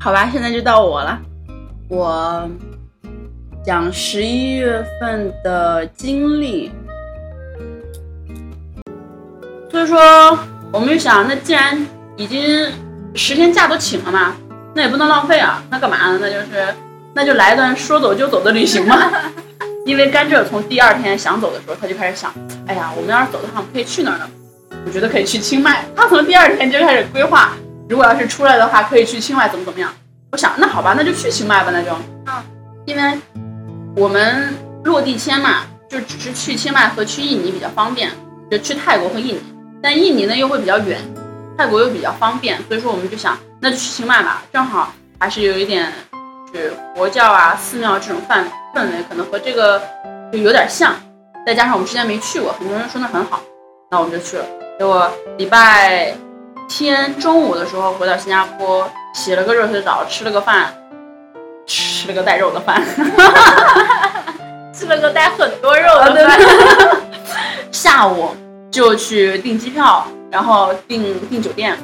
好吧，现在就到我了。我讲十一月份的经历，所以说我们就想，那既然已经十天假都请了嘛，那也不能浪费啊。那干嘛呢？那就是那就来一段说走就走的旅行嘛。因为甘蔗从第二天想走的时候，他就开始想，哎呀，我们要是走的话，我们可以去哪儿呢？我觉得可以去清迈。他从第二天就开始规划，如果要是出来的话，可以去清迈，怎么怎么样？我想，那好吧，那就去清迈吧，那就。嗯。因为我们落地签嘛，就只是去清迈和去印尼比较方便，就去泰国和印尼。但印尼呢又会比较远，泰国又比较方便，所以说我们就想，那就去清迈吧，正好还是有一点。是佛教啊，寺庙这种氛氛围可能和这个就有点像，再加上我们之前没去过，很多人说那很好，那我们就去了。结果礼拜天中午的时候回到新加坡，洗了个热水澡，吃了个饭，吃了个带肉的饭，吃了个带很多肉的饭。下午就去订机票，然后订订酒店，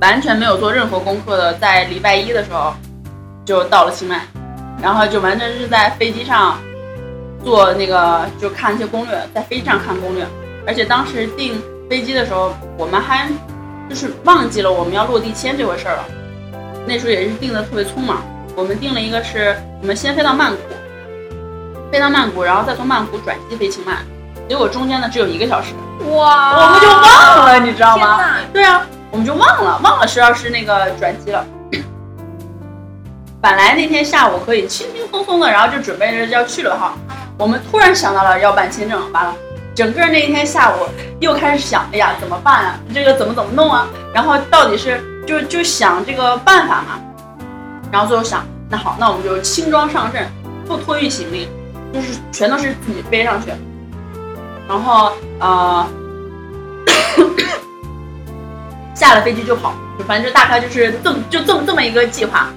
完全没有做任何功课的，在礼拜一的时候。就到了清迈，然后就完全是在飞机上做那个，就看一些攻略，在飞机上看攻略。而且当时订飞机的时候，我们还就是忘记了我们要落地签这回事儿了。那时候也是定的特别匆忙，我们定了一个是我们先飞到曼谷，飞到曼谷，然后再从曼谷转机飞清迈。结果中间呢只有一个小时，哇，我们就忘了，你知道吗？对啊，我们就忘了，忘了是要是那个转机了。本来那天下午可以轻轻松松的，然后就准备着要去了哈。我们突然想到了要办签证，完了，整个那一天下午又开始想，哎呀，怎么办啊？这个怎么怎么弄啊？然后到底是就就想这个办法嘛。然后最后想，那好，那我们就轻装上阵，不托运行李，就是全都是自己背上去。然后呃，下了飞机就跑，反正就大概就是这么就这么这么一个计划。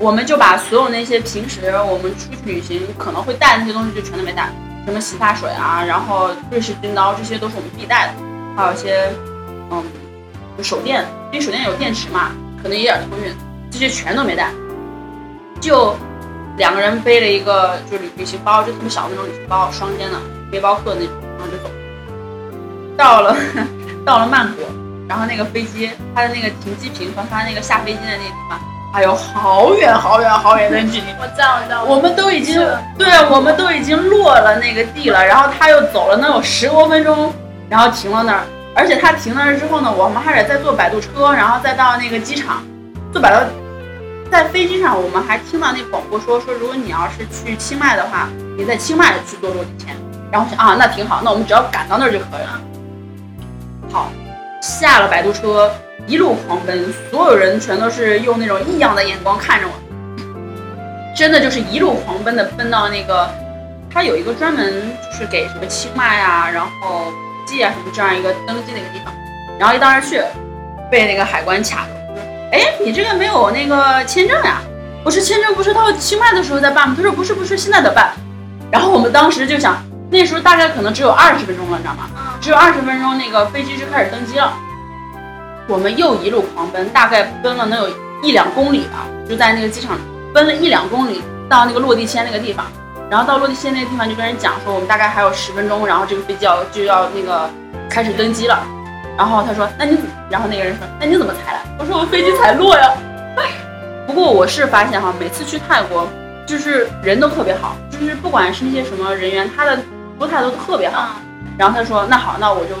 我们就把所有那些平时我们出去旅行可能会带的那些东西就全都没带，什么洗发水啊，然后瑞士军刀，这些都是我们必带的，还有一些，嗯，手电，因为手电有电池嘛，可能有点托运，这些全都没带，就两个人背了一个就旅旅行包，就特别小的那种旅行包，双肩的背包客那种，然后就走，到了 到了曼谷，然后那个飞机它的那个停机坪和它那个下飞机的那个地方。还有好远好远好远的距离，我知道，我知道，我们都已经，对，我们都已经落了那个地了，然后他又走了能有十多分钟，然后停了那儿，而且他停那儿之后呢，我们还得再坐摆渡车，然后再到那个机场，坐摆渡，在飞机上我们还听到那广播说说，如果你要是去清迈的话，你在清迈去坐落地签，然后想啊，那挺好，那我们只要赶到那儿就可以了。好，下了摆渡车。一路狂奔，所有人全都是用那种异样的眼光看着我，真的就是一路狂奔的奔到那个，他有一个专门就是给什么清迈啊，然后记啊什么这样一个登记那个地方，然后一到那儿去，被那个海关卡住，说，哎，你这个没有那个签证呀？我说签证不是到清迈的时候再办吗？他说不是不是，现在得办。然后我们当时就想，那时候大概可能只有二十分钟了，你知道吗？只有二十分钟，那个飞机就开始登机了。我们又一路狂奔，大概奔了能有一两公里吧，就在那个机场奔了一两公里，到那个落地签那个地方，然后到落地签那个地方就跟人讲说，我们大概还有十分钟，然后这个飞机要就要那个开始登机了。然后他说，那你，然后那个人说，那你怎么才来？我说我飞机才落呀。不过我是发现哈，每次去泰国，就是人都特别好，就是不管是一些什么人员，他的服务态度都特别好。然后他说，那好，那我就，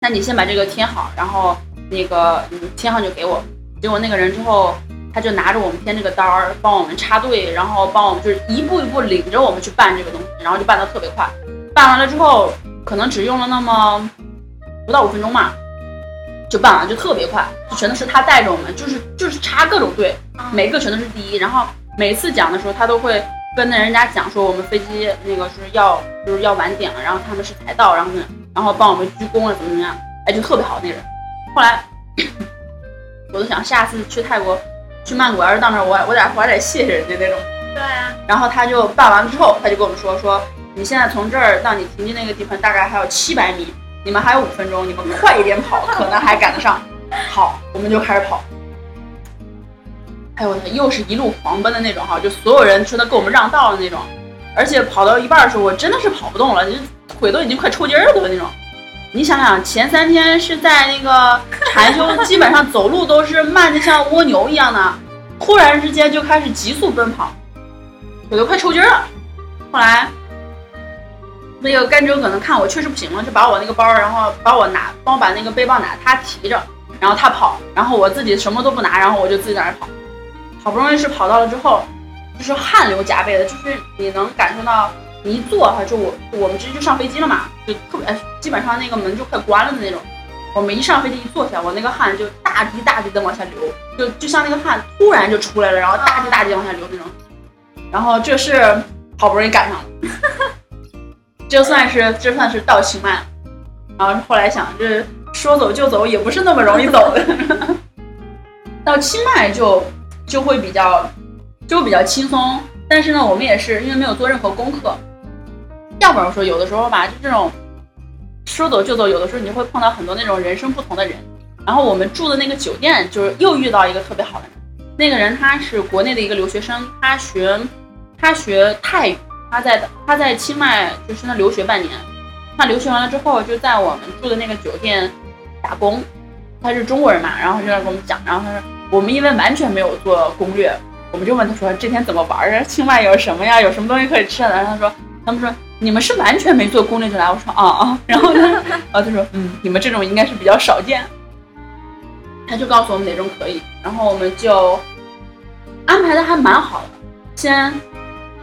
那你先把这个填好，然后。那个，嗯，签上就给我。结果那个人之后，他就拿着我们填这个单儿，帮我们插队，然后帮我们就是一步一步领着我们去办这个东西，然后就办得特别快。办完了之后，可能只用了那么不到五分钟嘛，就办完，就特别快，就全都是他带着我们，就是就是插各种队，每个全都是第一。然后每次讲的时候，他都会跟那人家讲说我们飞机那个是要就是要晚点了，然后他们是才到，然后呢，然后帮我们鞠躬了，怎么怎么样，哎，就特别好那人。后来，我都想下次去泰国，去曼谷，要是到那儿，我我得我得谢谢人家那种。对啊。然后他就办完之后，他就跟我们说说，你现在从这儿到你停机那个地方大概还有七百米，你们还有五分钟，你们快一点跑，可能还赶得上。好，我们就开始跑。哎呦我天，又是一路狂奔的那种哈，就所有人说的给我们让道的那种，而且跑到一半的时候，我真的是跑不动了，就腿都已经快抽筋了的那种。你想想，前三天是在那个禅修，基本上走路都是慢的像蜗牛一样的，突然之间就开始急速奔跑，腿都快抽筋了。后来那个甘蔗可能看我确实不行了，就把我那个包，然后把我拿，帮我把那个背包拿，他提着，然后他跑，然后我自己什么都不拿，然后我就自己在那跑。好不容易是跑到了之后，就是汗流浃背的，就是你能感受到。你一坐哈，就我我们直接就上飞机了嘛，就特别基本上那个门就快关了的那种。我们一上飞机一坐下，我那个汗就大滴大滴的往下流，就就像那个汗突然就出来了，然后大滴大滴往下流那种。然后这是好不容易赶上了，这算是这算是到清迈。然后后来想，这说走就走也不是那么容易走的。到清迈就就会比较就比较轻松，但是呢，我们也是因为没有做任何功课。要不然说，有的时候吧，就这种说走就走，有的时候你就会碰到很多那种人生不同的人。然后我们住的那个酒店，就是又遇到一个特别好的人。那个人他是国内的一个留学生，他学他学泰语，他在他在清迈就是那留学半年。他留学完了之后，就在我们住的那个酒店打工。他是中国人嘛，然后就在跟我们讲。然后他说，我们因为完全没有做攻略，我们就问他说，这天怎么玩啊？清迈有什么呀？有什么东西可以吃的？然后他说，他们说。你们是完全没做攻略就来？我说啊啊，然后呢，然后他说嗯，你们这种应该是比较少见。他就告诉我们哪种可以，然后我们就安排的还蛮好的。先，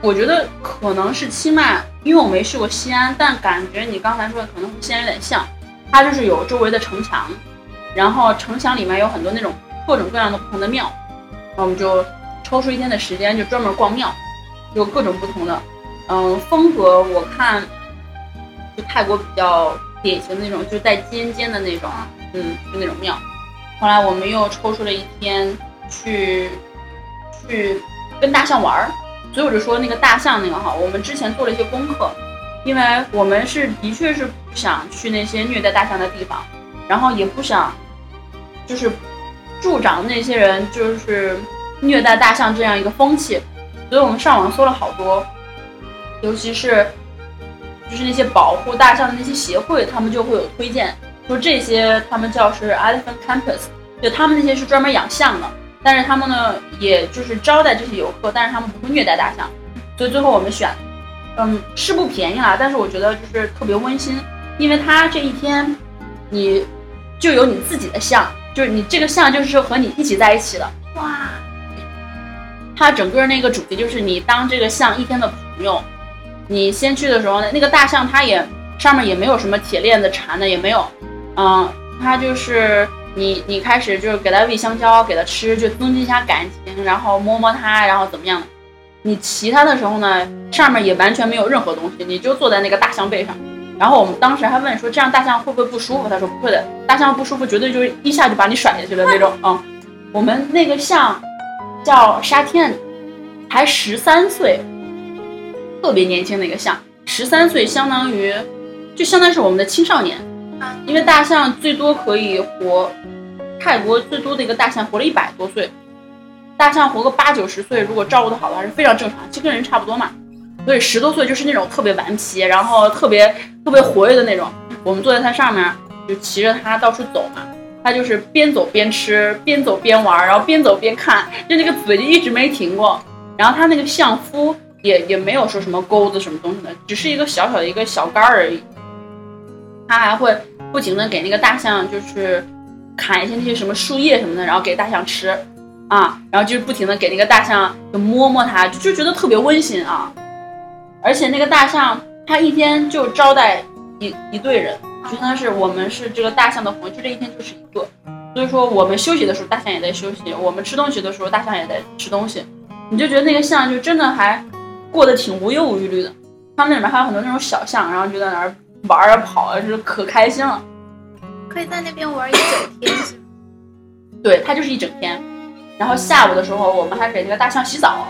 我觉得可能是清迈，因为我没去过西安，但感觉你刚才说的可能和西安有点像。它就是有周围的城墙，然后城墙里面有很多那种各种各样的不同的庙，然后我们就抽出一天的时间就专门逛庙，有各种不同的。嗯，风格我看就泰国比较典型的那种，就带尖尖的那种，嗯，就那种庙。后来我们又抽出了一天去去跟大象玩儿，所以我就说那个大象那个哈，我们之前做了一些功课，因为我们是的确是不想去那些虐待大象的地方，然后也不想就是助长那些人就是虐待大象这样一个风气，所以我们上网搜了好多。尤其是，就是那些保护大象的那些协会，他们就会有推荐，说这些他们叫是 Elephant Campus，就他们那些是专门养象的，但是他们呢，也就是招待这些游客，但是他们不会虐待大象，所以最后我们选，嗯，是不便宜啦，但是我觉得就是特别温馨，因为他这一天，你就有你自己的象，就是你这个象就是和你一起在一起的，哇，他整个那个主题就是你当这个象一天的朋友。你先去的时候呢，那个大象它也上面也没有什么铁链子缠的，也没有，嗯，它就是你你开始就是给它喂香蕉，给它吃，就增进一下感情，然后摸摸它，然后怎么样的？你骑它的时候呢，上面也完全没有任何东西，你就坐在那个大象背上。然后我们当时还问说，这样大象会不会不舒服？他说不会的，大象不舒服绝对就是一下就把你甩下去的那种嗯。我们那个象叫沙天，才十三岁。特别年轻的一个象，十三岁相当于，就相当于是我们的青少年，因为大象最多可以活，泰国最多的一个大象活了一百多岁，大象活个八九十岁，如果照顾的好的话是非常正常，就跟人差不多嘛。所以十多岁就是那种特别顽皮，然后特别特别活跃的那种。我们坐在它上面，就骑着它到处走嘛，它就是边走边吃，边走边玩，然后边走边看，就那个嘴就一直没停过。然后它那个相夫。也也没有说什么钩子什么东西的，只是一个小小的一个小杆而已。他还会不停的给那个大象就是砍一些那些什么树叶什么的，然后给大象吃啊，然后就是不停的给那个大象就摸摸它，就觉得特别温馨啊。而且那个大象它一天就招待一一队人，就相当于是我们是这个大象的朋友，就这一天就是一个。所以说我们休息的时候大象也在休息，我们吃东西的时候大象也在吃东西，你就觉得那个象就真的还。过得挺无忧无虑的，他们那里面还有很多那种小象，然后就在那儿玩啊跑啊，就是可开心了。可以在那边玩一整天。对，它就是一整天。然后下午的时候，我们还给那个大象洗澡，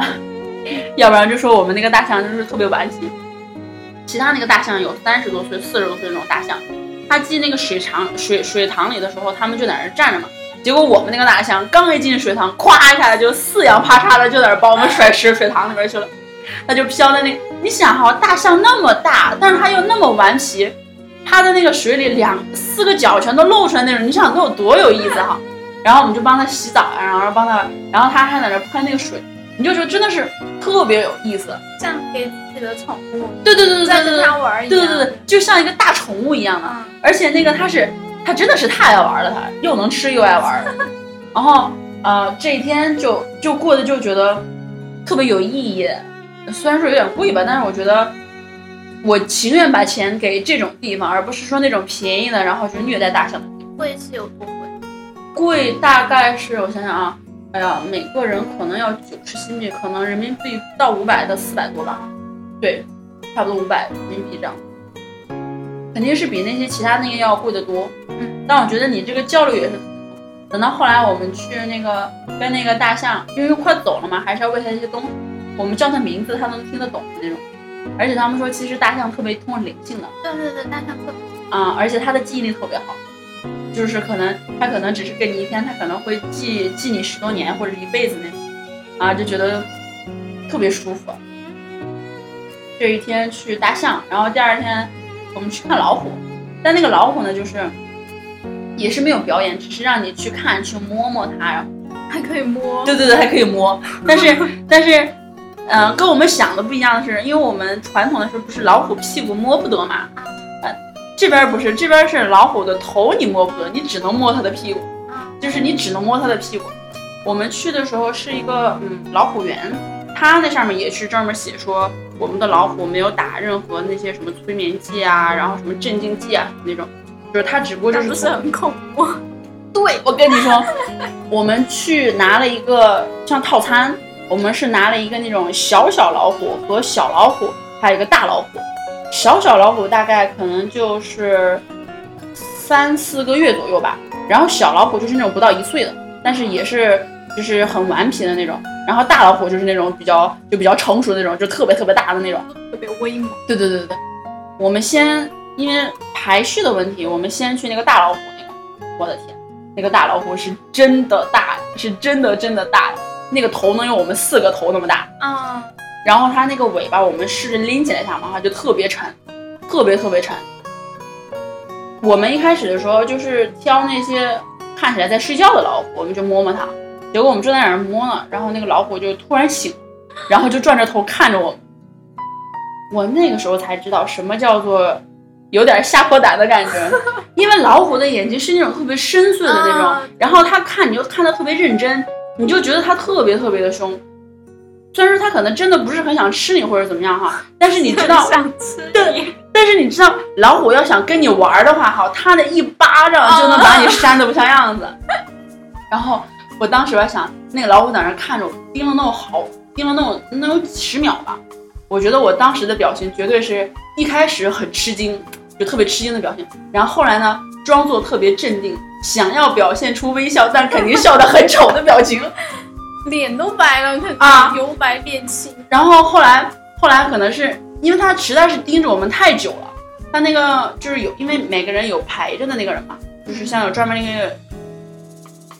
要不然就说我们那个大象就是特别顽皮。其他那个大象有三十多岁、四十多岁那种大象，它进那个水塘水水塘里的时候，他们就在那儿站着嘛，结果我们那个大象刚一进水塘，咵一下就四仰八叉的就在那把我们甩池水塘里边去了。它就飘在那，你想哈，大象那么大，但是它又那么顽皮，趴在那个水里两四个脚全都露出来那种，你想那有多有意思哈？然后我们就帮它洗澡啊，然后帮它，然后它还在那喷那个水，你就说真的是特别有意思，像给自己的宠物，对对对对对对，在跟它玩一样，对对对，就像一个大宠物一样的。而且那个它是，它真的是太爱玩了，他又能吃又爱玩，然后呃这一天就就过得就觉得特别有意义，虽然说有点贵吧，但是我觉得我情愿把钱给这种地方，而不是说那种便宜的，然后就虐待大象的。贵是有多贵？贵大概是我想想啊，哎呀，每个人可能要九十新币，可能人民币不到五百的四百多吧，对，差不多五百人民币这样，肯定是比那些其他那个要贵得多。嗯，但我觉得你这个教育也是，等到后来我们去那个跟那个大象，因为快走了嘛，还是要喂它一些东西，我们叫它名字，它能听得懂的那种。而且他们说，其实大象特别通灵性的对对对，大象特别啊、而且它的记忆力特别好，就是可能它可能只是跟你一天，它可能会记记你十多年或者一辈子那种，啊，就觉得特别舒服。这一天去大象，然后第二天我们去看老虎，但那个老虎呢，就是也是没有表演，只是让你去看去摸摸它，然后还可以摸，对对对，还可以摸，但是但是，呃，跟我们想的不一样的是，因为我们传统的时候不是老虎屁股摸不得嘛，呃，这边不是，这边是老虎的头你摸不得，你只能摸它的屁股，啊，就是你只能摸它的屁股。我们去的时候是一个嗯老虎园，它那上面也是专门写说我们的老虎没有打任何那些什么催眠剂啊，然后什么镇静剂啊那种，就是它只不过就是不是很恐怖？对，我跟你说，我们去拿了一个像套餐，我们是拿了一个那种小小老虎和小老虎，还有一个大老虎。小小老虎大概可能就是三四个月左右吧，然后小老虎就是那种不到一岁的，但是也是就是很顽皮的那种。然后大老虎就是那种比较就比较成熟的那种，就特别特别大的那种。特别威猛。对对对对对，我们先因为排序的问题，我们先去那个大老虎那个。我的天，那个大老虎是真的大，是真的真的大，那个头能有我们四个头那么大。啊，然后它那个尾巴，我们试着拎起来一下嘛，它就特别沉，特别特别沉。我们一开始的时候就是挑那些看起来在睡觉的老虎，我们就摸摸它。结果我们正在那儿摸呢，然后那个老虎就突然醒，然后就转着头看着我们。我那个时候才知道什么叫做有点吓破胆的感觉，因为老虎的眼睛是那种特别深邃的那种，啊然后它看你就看的特别认真，你就觉得它特别特别的凶。虽然说它可能真的不是很想吃你或者怎么样哈，但是你知道，想吃你，但是你知道老虎要想跟你玩的话哈，它的一巴掌就能把你扇的不像样子。然后我当时我还想，那个老虎在那看着我，盯了那么好，盯了那么能有几十秒吧。我觉得我当时的表情绝对是一开始很吃惊，就特别吃惊的表情，然后后来呢，装作特别镇定，想要表现出微笑，但肯定笑得很丑的表情。脸都白了，肯定啊由白变青。然后后来后来可能是因为他实在是盯着我们太久了，他那个就是有，因为每个人有排着的那个人嘛，就是像有专门那个，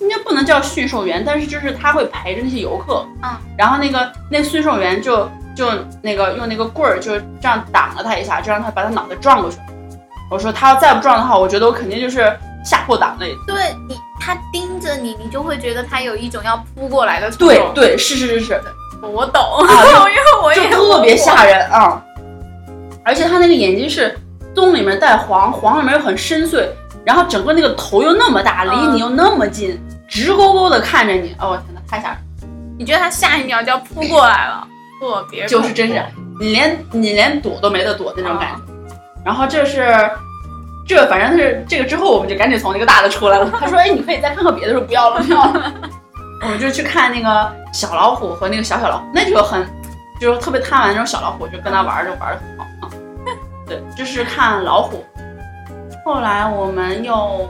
应该不能叫驯兽员，但是就是他会陪着那些游客，嗯，然后那个那驯兽员就就那个用那个棍儿就这样挡了他一下，就让他把他脑袋撞过去。我说他要再不撞的话，我觉得我肯定就是吓破胆了。对你，他盯着你，你就会觉得他有一种要扑过来的冲动。对对，是是是是，我懂，啊就 因为我就也特别吓人啊！而且他那个眼睛是棕里面带黄，黄里面又很深邃，然后整个那个头又那么大，离嗯你又那么近，直勾勾的看着你，哦，我天呐，太吓人了！你觉得他下一秒就要扑过来了，特别就是真是你连你连躲都没得躲的那种感觉。然后这是这反正是这个之后，我们就赶紧从那个大的出来了。他说：“哎，你可以再看看别的。”说不要了，不要了。我们就去看那个小老虎和那个小小老虎，那就很就是特别贪玩那种小老虎，就跟他玩儿就玩的很好啊。对，这是看老虎。后来我们又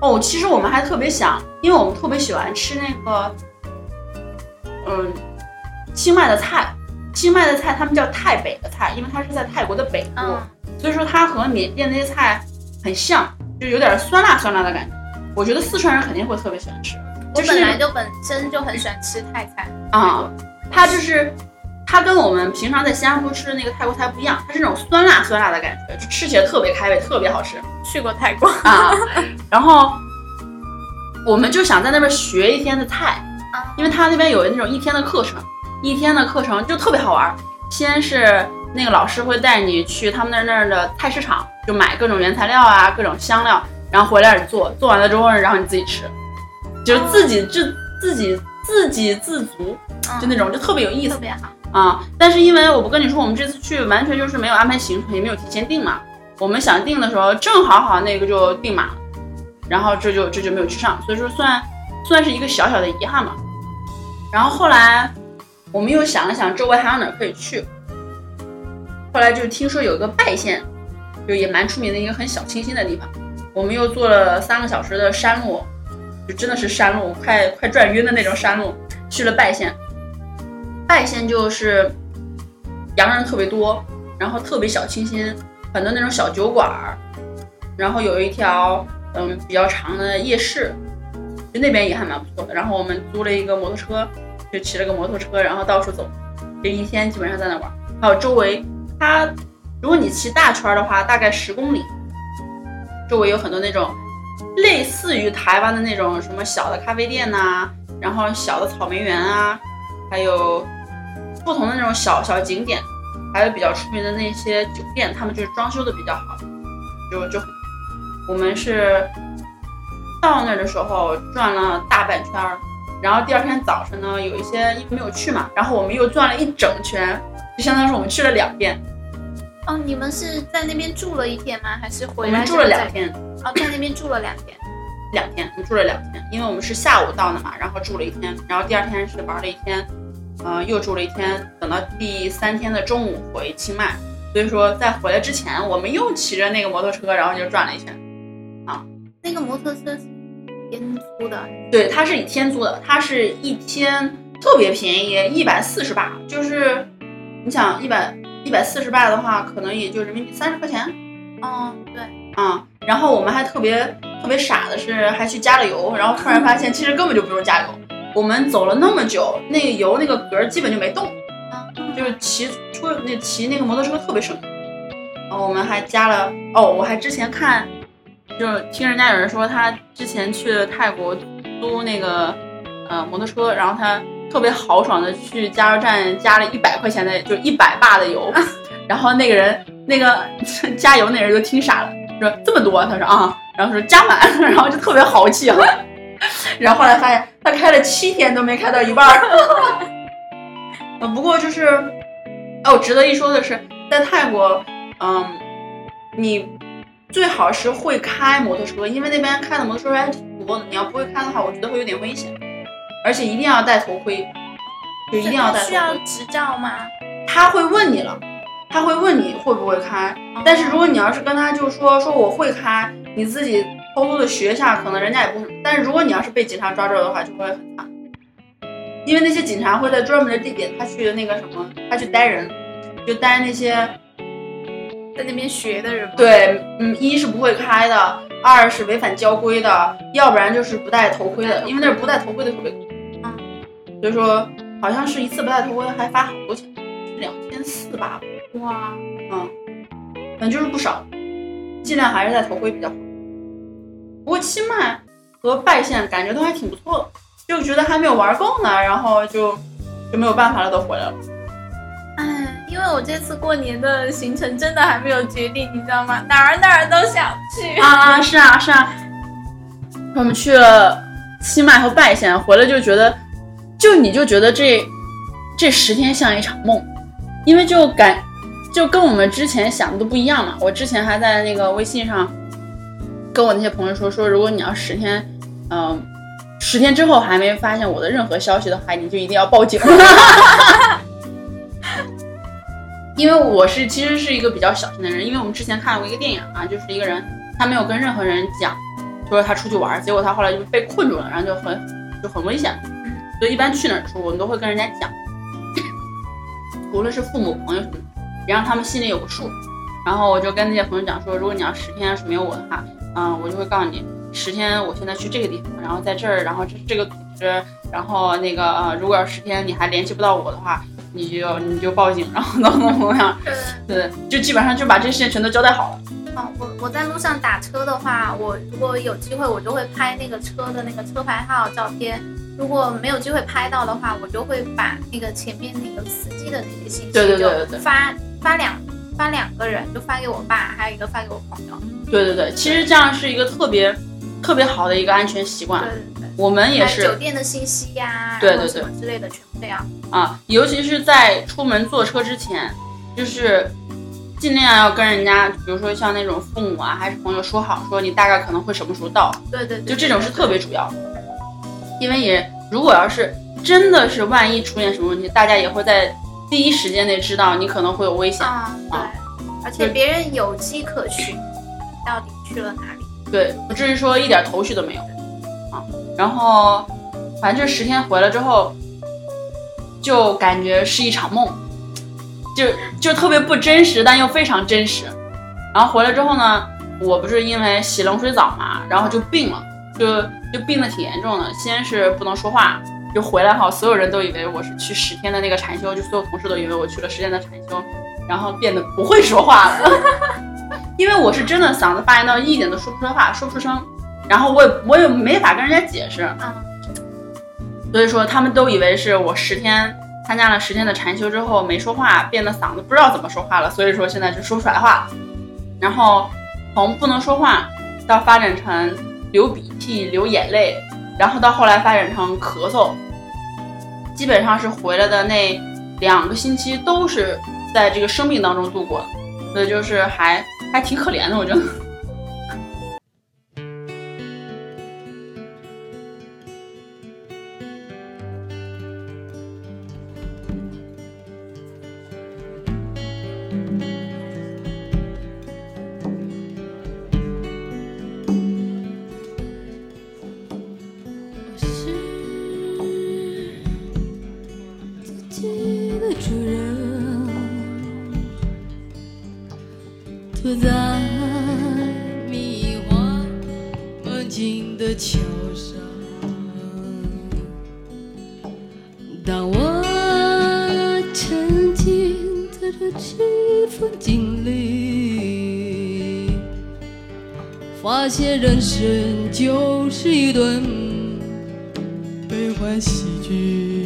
哦，其实我们还特别想，因为我们特别喜欢吃那个嗯清迈的菜。清迈的菜他们叫泰北的菜，因为它是在泰国的北部，嗯，所以说它和缅甸那些菜很像，就有点酸辣酸辣的感觉。我觉得四川人肯定会特别喜欢吃。我本来就本身就很喜欢吃泰菜，啊，它就是它跟我们平常在新加坡吃的那个泰国菜不一样，它是那种酸辣酸辣的感觉，就吃起来特别开胃，特别好吃去过泰国，啊。然后我们就想在那边学一天的菜，因为他那边有那种一天的课程，一天的课程就特别好玩。先是那个老师会带你去他们那儿那儿的菜市场，就买各种原材料啊，各种香料，然后回来你做，做完了之后，然后你自己吃，就是自己自自己自给自足，就那种就特别有意思特别好。啊。但是因为我不跟你说，我们这次去完全就是没有安排行程，也没有提前订嘛。我们想订的时候，正好好那个就订满了，然后这就这就没有去上，所以说算算是一个小小的遗憾吧。然后后来我们又想了想，周围还有哪可以去。后来就听说有一个拜县，就也蛮出名的一个很小清新的地方。我们又坐了三个小时的山路，就真的是山路，快快转晕的那种山路，去了拜县。外县就是洋人特别多，然后特别小清新，很多那种小酒馆儿，然后有一条嗯比较长的夜市，就那边也还蛮不错的。然后我们租了一个摩托车，就骑了个摩托车，然后到处走，这一天基本上在那玩。还有周围，它如果你骑大圈的话，大概十公里，周围有很多那种类似于台湾的那种什么小的咖啡店呐、然后小的草莓园啊，还有不同的那种小小景点，还有比较出名的那些酒店，他们就是装修的比较好，就就我们是到那儿的时候转了大半圈儿，然后第二天早晨呢，有一些因为没有去嘛，然后我们又转了一整圈，就相当于是我们去了两遍，哦，你们是在那边住了一天吗？还是回来们住了？两天，哦，在那边住了两天。两天，我们住了两天，因为我们是下午到的嘛，然后住了一天，然后第二天是玩了一天，呃，又住了一天，等到第三天的中午回清迈，所以说在回来之前，我们又骑着那个摩托车，然后就转了一圈。啊那个摩托车是天租的，对，它是以天租的，它是一天特别便宜，一百四十巴，就是你想一百一百四十巴的话，可能也就人民币三十块钱嗯，对，啊、然后我们还特别特别傻的是，还去加了油，然后突然发现其实根本就不用加油。我们走了那么久，那个油那个格儿基本就没动，嗯，就是骑出那骑那个摩托车特别省。然后我们还加了哦，我还之前看，就是听人家有人说他之前去泰国租那个呃摩托车，然后他特别豪爽的去加油站加了一百块钱的，就一百把的油，然后那个人那个加油那人就听傻了，说这么多，他说啊，然后说加满，然后就特别豪气啊。然后后来发现他开了七天都没开到一半儿。呃，不过就是，哦，值得一说的是，在泰国，嗯，你最好是会开摩托车，因为那边开的摩托车还挺多的。你要不会开的话，我觉得会有点危险，而且一定要戴头盔，就一定要戴头需要。执照吗？他会问你了，他会问你会不会开，但是如果你要是跟他就说说我会开，你自己偷偷的学一下，可能人家也不会。但是如果你要是被警察抓住的话，就会很惨，因为那些警察会在专门的地点，他去那个什么，他去逮人，就逮那些在那边学的人？对，嗯，一是不会开的，二是违反交规的，要不然就是不戴头盔的，因为那儿不戴头盔的特别多。嗯，所以说好像是一次不戴头盔还罚好多钱，两千四吧。哇，嗯，反正就是不少，尽量还是戴头盔比较好。不过清迈和拜县感觉都还挺不错的，就觉得还没有玩够呢，然后就就没有办法了，都回来了。哎，因为我这次过年的行程真的还没有决定，你知道吗？哪儿哪儿都想去。啊，是啊，是啊。我们去了清迈和拜县，回来就觉得，就你就觉得这这十天像一场梦，因为就感就跟我们之前想的都不一样嘛。我之前还在那个微信上跟我那些朋友说，说如果你要十天，嗯、十天之后还没发现我的任何消息的话，你就一定要报警。因为我是其实是一个比较小心的人，因为我们之前看过一个电影啊，就是一个人他没有跟任何人讲，就说他出去玩，结果他后来就被困住了，然后就很就很危险。所以一般去哪儿住，我们都会跟人家讲，无论是父母、朋友什么的，也让他们心里有个数。然后我就跟那些朋友讲说，如果你要十天要是没有我的话，嗯，我就会告诉你，十天，我现在去这个地方，然后在这儿，然后这是这个组织，然后那个呃，如果要十天你还联系不到我的话，你就你就报警，然后怎么怎么样，对，就基本上就把这些事情全都交代好了。哦，我我在路上打车的话，我如果有机会，我就会拍那个车的那个车牌号照片。如果没有机会拍到的话，我就会把那个前面那个司机的那些信息，对对对对，发发两发两个人，就发给我爸，还有一个发给我朋友。对对对，其实这样是一个特别特别好的一个安全习惯。对对对，我们也是酒店的信息呀，对对对之类的，全部这样。啊，尤其是在出门坐车之前，就是尽量要跟人家，比如说像那种父母啊，还是朋友说好，说你大概可能会什么时候到。对对，就这种是特别主要的。因为也，如果要是真的是万一出现什么问题，大家也会在第一时间内知道你可能会有危险啊。对，而且别人有迹可循，到底去了哪里？对，不至于说一点头绪都没有啊。然后，反正就十天回来之后，就感觉是一场梦，就就特别不真实，但又非常真实。然后回来之后呢，我不是因为洗冷水澡嘛，然后就病了，就。就病的挺严重的，先是不能说话，就回来哈，所有人都以为我是去十天的那个禅修，就所有同事都以为我去了十天的禅修，然后变得不会说话了，因为我是真的嗓子发炎到一点都说不出话，说不出声，然后我也我也没法跟人家解释，所以说他们都以为是我十天参加了十天的禅修之后没说话，变得嗓子不知道怎么说话了，所以说现在就说不出来话，然后从不能说话到发展成。流鼻涕、流眼泪，然后到后来发展成咳嗽，基本上是回来的那两个星期都是在这个生病当中度过的，所以就是还还挺可怜的，我觉得。的桥上，当我沉浸在这起风景里，发现人生就是一段悲欢喜剧。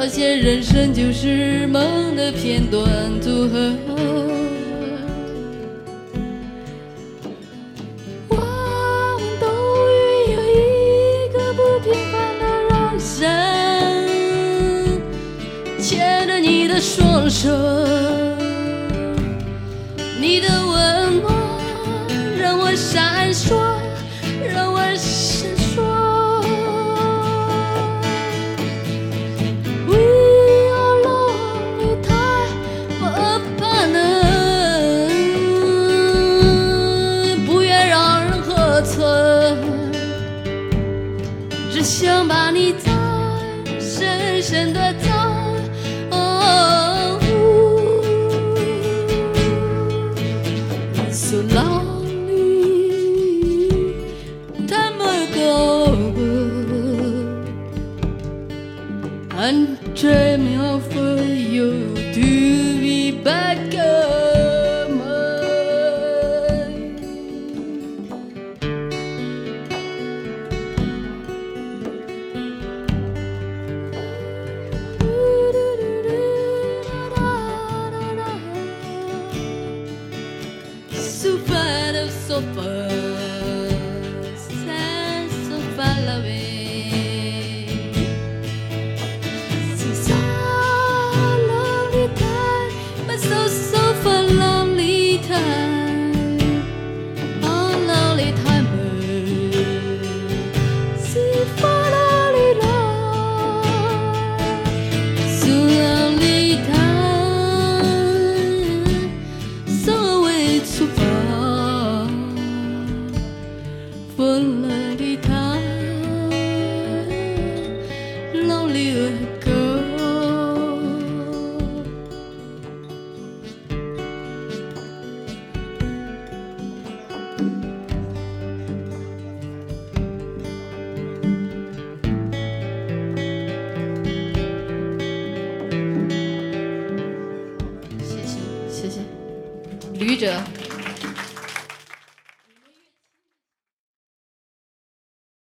发现人生就是梦的片段组合。我们都有一个不平凡的人生，牵着你的双手，